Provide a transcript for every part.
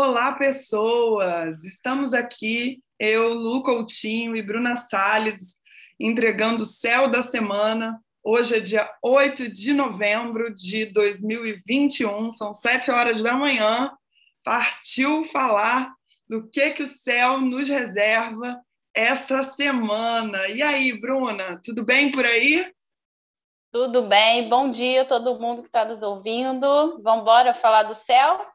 Olá, pessoas! Estamos aqui, eu, Lu Coutinho e Bruna Salles, entregando o céu da semana. Hoje é dia 8 de novembro de 2021, são 7 horas da manhã. Partiu falar do que, que o céu nos reserva essa semana. E aí, Bruna, tudo bem por aí? Tudo bem, bom dia a todo mundo que está nos ouvindo. Vamos falar do céu?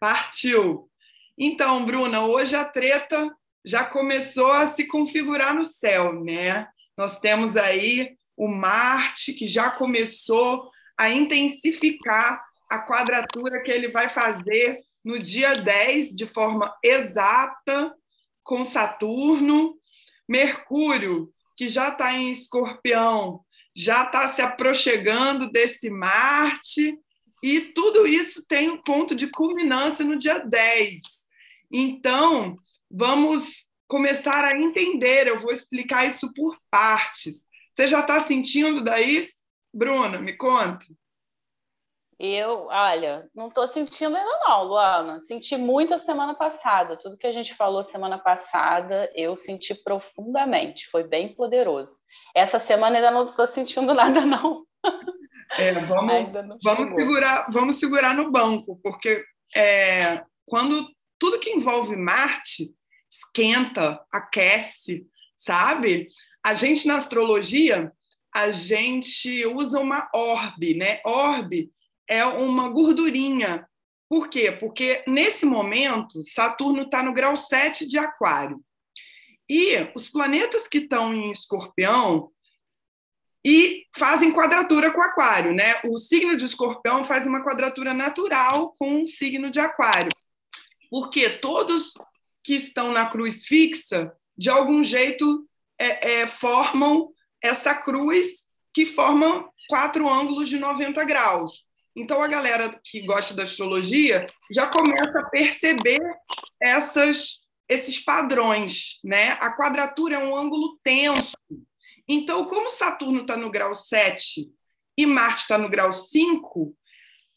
Partiu! Então, Bruna, hoje a treta já começou a se configurar no céu, né? Nós temos aí o Marte, que já começou a intensificar a quadratura que ele vai fazer no dia 10, de forma exata, com Saturno. Mercúrio, que já está em escorpião, já está se aproximando desse Marte e tudo isso tem um ponto de culminância no dia 10. Então, vamos começar a entender. Eu vou explicar isso por partes. Você já está sentindo daí? Bruna, me conta. Eu, olha, não estou sentindo ainda não, Luana. Senti muito a semana passada. Tudo que a gente falou semana passada, eu senti profundamente. Foi bem poderoso. Essa semana ainda não estou sentindo nada, não. É, vamos, vamos, segurar, vamos segurar no banco, porque é, quando tudo que envolve Marte esquenta, aquece, sabe? A gente na astrologia, a gente usa uma orbe, né? Orbe é uma gordurinha. Por quê? Porque nesse momento, Saturno está no grau 7 de Aquário. E os planetas que estão em escorpião, e fazem quadratura com Aquário, né? O signo de Escorpião faz uma quadratura natural com o signo de Aquário, porque todos que estão na cruz fixa, de algum jeito, é, é, formam essa cruz que forma quatro ângulos de 90 graus. Então, a galera que gosta da astrologia já começa a perceber essas, esses padrões. Né? A quadratura é um ângulo tenso, então, como Saturno está no grau 7 e Marte está no grau 5,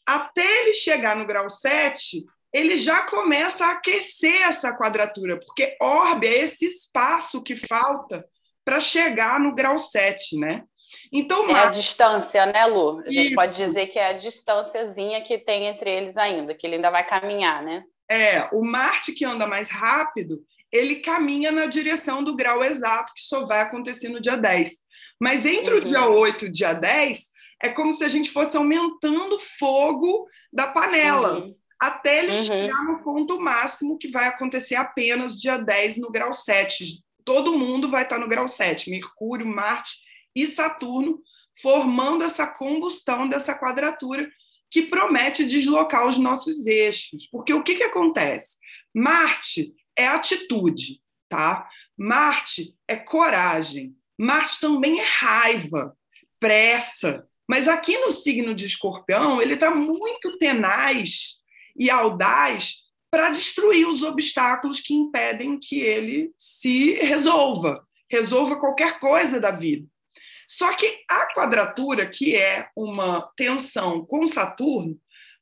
até ele chegar no grau 7, ele já começa a aquecer essa quadratura, porque orbe é esse espaço que falta para chegar no grau 7, né? Então, Marte... É a distância, né, Lu? A gente pode dizer que é a distânciazinha que tem entre eles ainda, que ele ainda vai caminhar, né? É, o Marte que anda mais rápido, ele caminha na direção do grau exato, que só vai acontecer no dia 10. Mas entre uhum. o dia 8 e o dia 10, é como se a gente fosse aumentando o fogo da panela, uhum. até ele uhum. chegar no ponto máximo, que vai acontecer apenas dia 10 no grau 7. Todo mundo vai estar no grau 7, Mercúrio, Marte e Saturno, formando essa combustão dessa quadratura que promete deslocar os nossos eixos. Porque o que, que acontece? Marte é atitude, tá? Marte é coragem. Marte também é raiva, pressa. Mas aqui no signo de Escorpião, ele está muito tenaz e audaz para destruir os obstáculos que impedem que ele se resolva, resolva qualquer coisa da vida. Só que a quadratura, que é uma tensão com Saturno,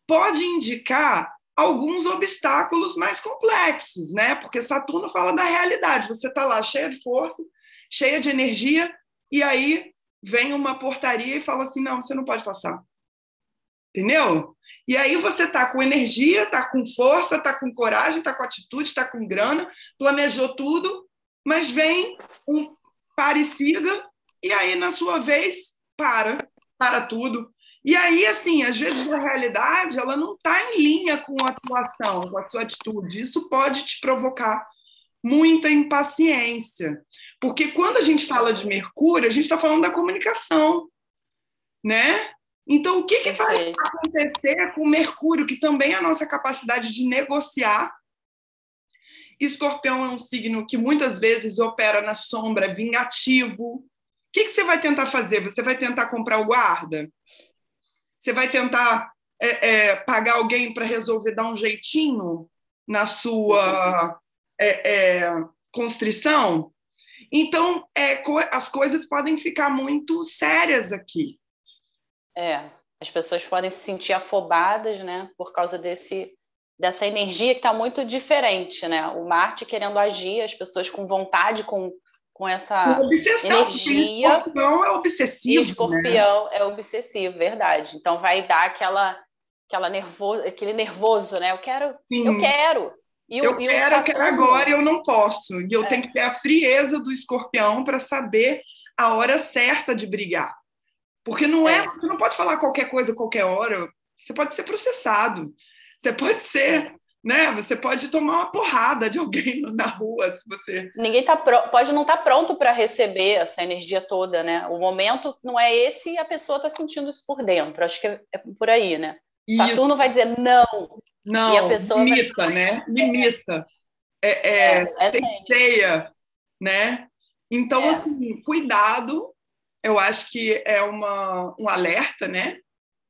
pode indicar alguns obstáculos mais complexos, né? Porque Saturno fala da realidade. Você está lá cheia de força, cheia de energia, e aí vem uma portaria e fala assim: não, você não pode passar. Entendeu? E aí você está com energia, está com força, está com coragem, está com atitude, está com grana, planejou tudo, mas vem um pareciga e aí, na sua vez, para, para tudo, e aí, assim, às vezes a realidade ela não está em linha com a atuação, com a sua atitude. Isso pode te provocar muita impaciência. Porque quando a gente fala de Mercúrio, a gente está falando da comunicação, né? Então, o que, que vai acontecer com Mercúrio, que também é a nossa capacidade de negociar? Escorpião é um signo que muitas vezes opera na sombra, vingativo. O que, que você vai tentar fazer? Você vai tentar comprar o guarda? Você vai tentar é, é, pagar alguém para resolver dar um jeitinho na sua é, é constrição? Então, é, co as coisas podem ficar muito sérias aqui. É, as pessoas podem se sentir afobadas, né, por causa desse dessa energia que está muito diferente, né? O Marte querendo agir, as pessoas com vontade, com, com essa Obsessão, energia. Escorpião é obsessivo. E escorpião né? é obsessivo, verdade. Então vai dar aquela, aquela nervoso, aquele nervoso, né? Eu quero, Sim. eu quero. E eu e quero, Saturno... quero agora e eu não posso. E eu é. tenho que ter a frieza do escorpião para saber a hora certa de brigar. Porque não é, é, você não pode falar qualquer coisa qualquer hora. Você pode ser processado. Você pode ser, né? Você pode tomar uma porrada de alguém na rua se você. Ninguém tá pro... pode não estar tá pronto para receber essa energia toda, né? O momento não é esse e a pessoa está sentindo isso por dentro. Acho que é, é por aí, né? E... Saturno vai dizer não. Não, e a pessoa limita, vai... né? Limita. É, é, é, é né? Então, é. assim, cuidado. Eu acho que é uma, um alerta, né?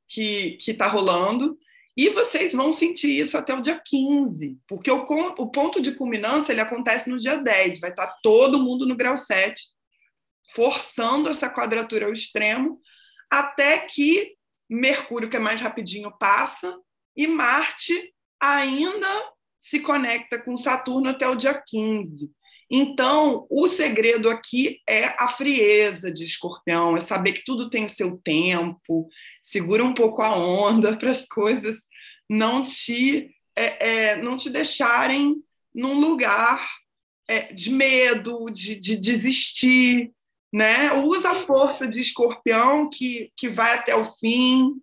Que está rolando. E vocês vão sentir isso até o dia 15, porque o, o ponto de culminância ele acontece no dia 10, vai estar tá todo mundo no grau 7, forçando essa quadratura ao extremo, até que Mercúrio, que é mais rapidinho, passa, e Marte ainda se conecta com Saturno até o dia 15. Então, o segredo aqui é a frieza de escorpião, é saber que tudo tem o seu tempo, segura um pouco a onda para as coisas não te, é, é, não te deixarem num lugar é, de medo, de, de desistir. Né? Usa a força de escorpião que, que vai até o fim,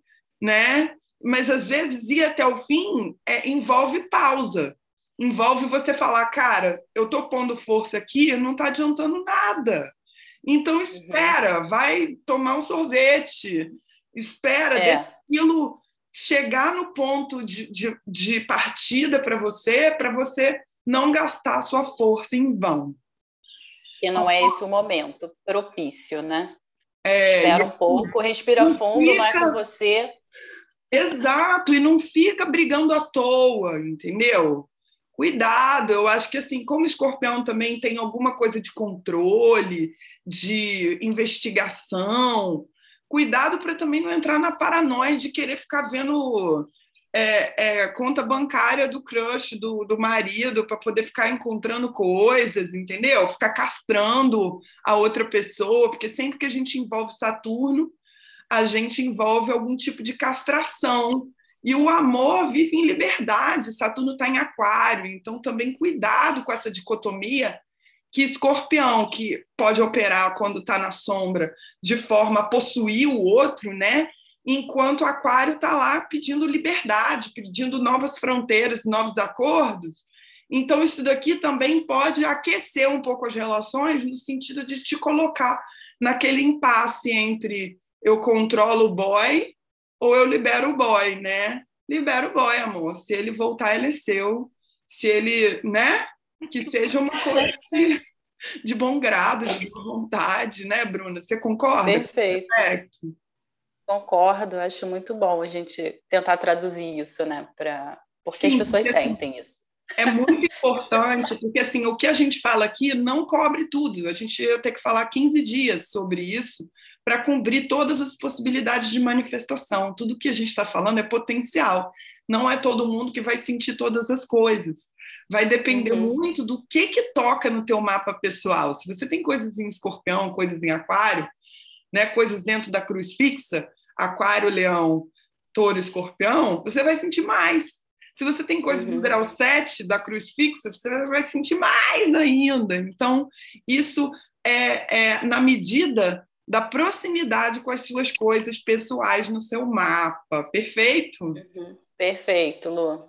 né? mas às vezes ir até o fim é, envolve pausa envolve você falar, cara, eu tô pondo força aqui, não está adiantando nada. Então uhum. espera, uhum. vai tomar um sorvete, espera, é. aquilo chegar no ponto de, de, de partida para você, para você não gastar sua força em vão. Que não é esse o momento propício, né? É, Espera um pouco, respira fundo, fica... não é com você. Exato, e não fica brigando à toa, entendeu? Cuidado. Eu acho que assim, como escorpião também tem alguma coisa de controle, de investigação, cuidado para também não entrar na paranoia de querer ficar vendo é, é, conta bancária do crush do, do marido para poder ficar encontrando coisas, entendeu? Ficar castrando a outra pessoa, porque sempre que a gente envolve Saturno, a gente envolve algum tipo de castração e o amor vive em liberdade. Saturno está em Aquário, então também cuidado com essa dicotomia que escorpião, que pode operar quando está na sombra de forma a possuir o outro, né? Enquanto aquário está lá pedindo liberdade, pedindo novas fronteiras, novos acordos. Então, isso daqui também pode aquecer um pouco as relações, no sentido de te colocar naquele impasse entre eu controlo o boy ou eu libero o boy, né? Libera o boy, amor. Se ele voltar, ele é seu. Se ele, né? Que seja uma coisa de, de bom grado, de boa vontade, né, Bruna? Você concorda? Perfeito. Perfeito. Concordo, acho muito bom a gente tentar traduzir isso, né? Pra... Porque Sim, as pessoas porque, assim, sentem isso. É muito importante, porque assim, o que a gente fala aqui não cobre tudo. A gente ia ter que falar 15 dias sobre isso, para cobrir todas as possibilidades de manifestação. Tudo que a gente está falando é potencial. Não é todo mundo que vai sentir todas as coisas. Vai depender uhum. muito do que que toca no teu mapa pessoal. Se você tem coisas em escorpião, coisas em aquário, né, coisas dentro da cruz fixa, aquário, leão, touro, escorpião, você vai sentir mais. Se você tem coisas uhum. no grau 7 da cruz fixa, você vai sentir mais ainda. Então, isso é, é na medida da proximidade com as suas coisas pessoais no seu mapa. Perfeito? Uhum. Perfeito, Lu.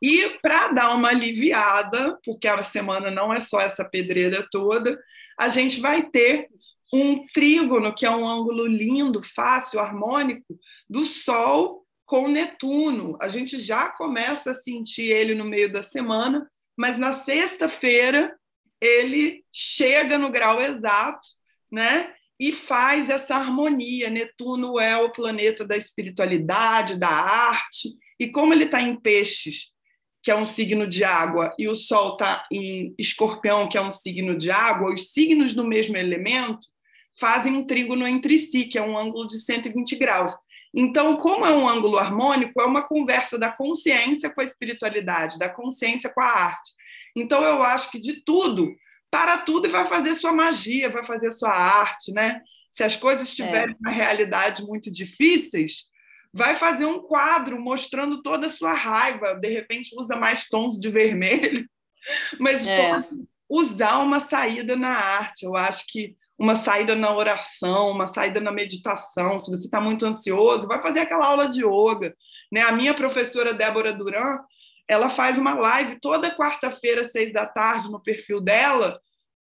E para dar uma aliviada, porque a semana não é só essa pedreira toda, a gente vai ter um trígono, que é um ângulo lindo, fácil, harmônico, do Sol com Netuno. A gente já começa a sentir ele no meio da semana, mas na sexta-feira ele chega no grau exato, né? E faz essa harmonia. Netuno é o planeta da espiritualidade, da arte, e como ele está em Peixes, que é um signo de água, e o Sol está em Escorpião, que é um signo de água, os signos do mesmo elemento fazem um trígono entre si, que é um ângulo de 120 graus. Então, como é um ângulo harmônico, é uma conversa da consciência com a espiritualidade, da consciência com a arte. Então, eu acho que de tudo, para tudo e vai fazer sua magia, vai fazer sua arte, né? Se as coisas estiverem é. na realidade muito difíceis, vai fazer um quadro mostrando toda a sua raiva, de repente usa mais tons de vermelho, mas é. usar uma saída na arte. Eu acho que uma saída na oração, uma saída na meditação. Se você está muito ansioso, vai fazer aquela aula de yoga. Né? A minha professora Débora Duran, ela faz uma live toda quarta-feira, seis da tarde, no perfil dela,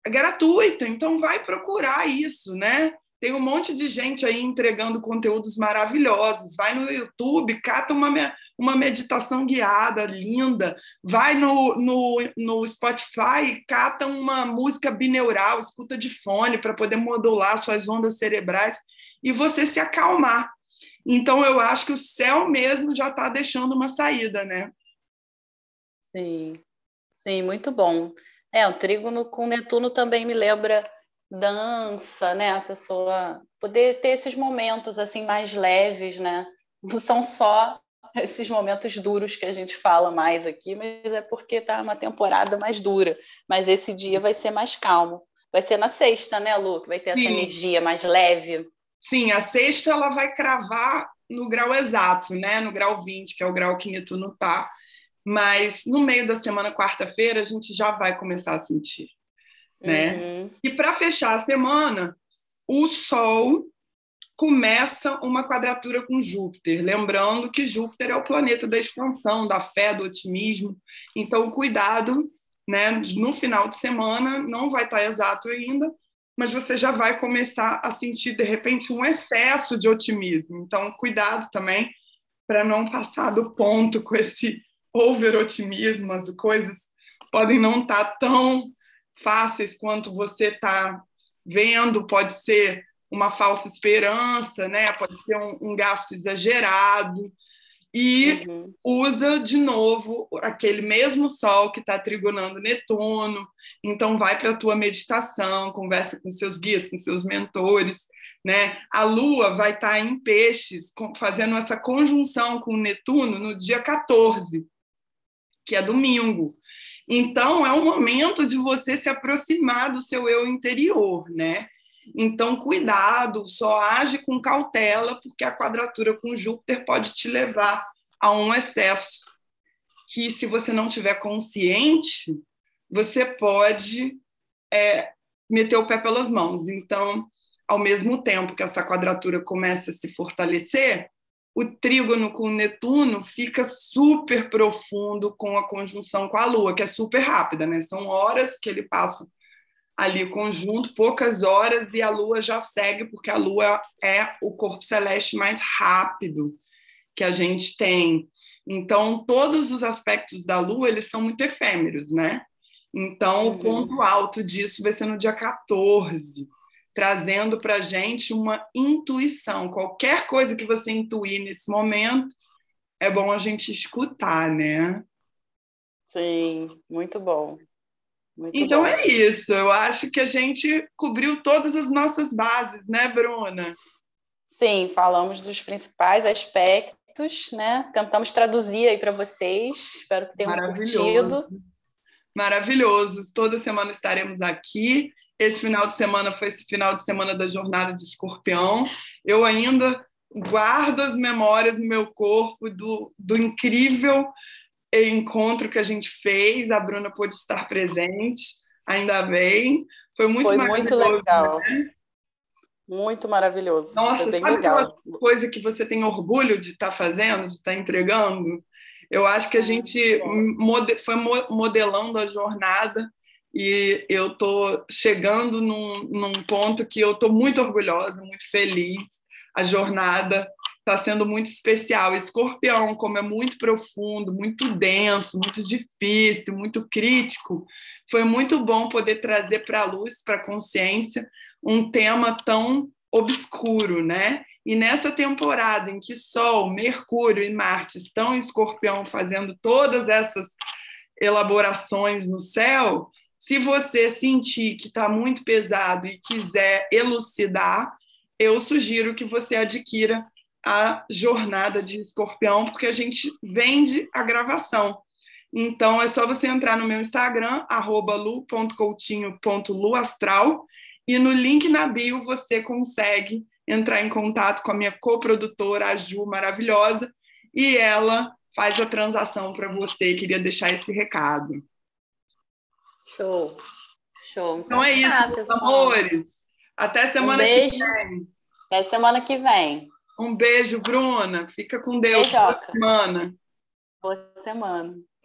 gratuita. Então, vai procurar isso, né? Tem um monte de gente aí entregando conteúdos maravilhosos. Vai no YouTube, cata uma, uma meditação guiada linda. Vai no, no, no Spotify, cata uma música bineural, escuta de fone para poder modular suas ondas cerebrais e você se acalmar. Então, eu acho que o céu mesmo já está deixando uma saída, né? Sim, sim, muito bom. É, o trígono com Netuno também me lembra dança, né? A pessoa poder ter esses momentos assim mais leves, né? Não são só esses momentos duros que a gente fala mais aqui, mas é porque tá uma temporada mais dura. Mas esse dia vai ser mais calmo. Vai ser na sexta, né, Lu? Que vai ter Sim. essa energia mais leve. Sim, a sexta ela vai cravar no grau exato, né? No grau 20, que é o grau que Netuno tá. Mas no meio da semana, quarta-feira, a gente já vai começar a sentir né? Uhum. E para fechar a semana, o Sol começa uma quadratura com Júpiter, lembrando que Júpiter é o planeta da expansão, da fé, do otimismo. Então, cuidado, né? No final de semana não vai estar exato ainda, mas você já vai começar a sentir de repente um excesso de otimismo. Então, cuidado também para não passar do ponto com esse over otimismo, as coisas podem não estar tão fáceis quanto você está vendo, pode ser uma falsa esperança, né? pode ser um, um gasto exagerado. E uhum. usa de novo aquele mesmo sol que está trigonando Netuno. Então, vai para a tua meditação, conversa com seus guias, com seus mentores. Né? A Lua vai estar tá em peixes, fazendo essa conjunção com Netuno no dia 14, que é domingo. Então, é um momento de você se aproximar do seu eu interior, né? Então, cuidado, só age com cautela, porque a quadratura com Júpiter pode te levar a um excesso que, se você não tiver consciente, você pode é, meter o pé pelas mãos. Então, ao mesmo tempo que essa quadratura começa a se fortalecer, o trígono com Netuno fica super profundo com a conjunção com a Lua, que é super rápida, né? São horas que ele passa ali conjunto, poucas horas, e a Lua já segue, porque a Lua é o corpo celeste mais rápido que a gente tem. Então, todos os aspectos da Lua, eles são muito efêmeros, né? Então, uhum. o ponto alto disso vai ser no dia 14 trazendo para a gente uma intuição. Qualquer coisa que você intuir nesse momento, é bom a gente escutar, né? Sim, muito bom. Muito então bom. é isso. Eu acho que a gente cobriu todas as nossas bases, né, Bruna? Sim, falamos dos principais aspectos, né? Tentamos traduzir aí para vocês. Espero que tenham Maravilhoso. curtido. Maravilhoso. Toda semana estaremos aqui esse final de semana foi esse final de semana da jornada de escorpião. Eu ainda guardo as memórias no meu corpo do, do incrível encontro que a gente fez. A Bruna pôde estar presente, ainda bem. Foi muito Foi muito legal. Né? Muito maravilhoso. Nossa, Foi bem sabe legal. coisa que você tem orgulho de estar fazendo, de estar entregando? Eu acho que a gente foi modelando a jornada e eu estou chegando num, num ponto que eu estou muito orgulhosa, muito feliz. A jornada está sendo muito especial. Escorpião, como é muito profundo, muito denso, muito difícil, muito crítico, foi muito bom poder trazer para a luz, para a consciência, um tema tão obscuro, né? E nessa temporada em que Sol, Mercúrio e Marte estão em Escorpião fazendo todas essas elaborações no céu, se você sentir que está muito pesado e quiser elucidar, eu sugiro que você adquira a jornada de escorpião, porque a gente vende a gravação. Então é só você entrar no meu Instagram, lu.coutinho.luastral, e no link na bio você consegue entrar em contato com a minha coprodutora, a Ju, maravilhosa, e ela faz a transação para você. Queria deixar esse recado. Show. Show. Então, então é isso, ah, meus amores. Até semana um que vem. Até semana que vem. Um beijo, Bruna. Fica com Deus. Beijoca. Boa semana. Boa semana.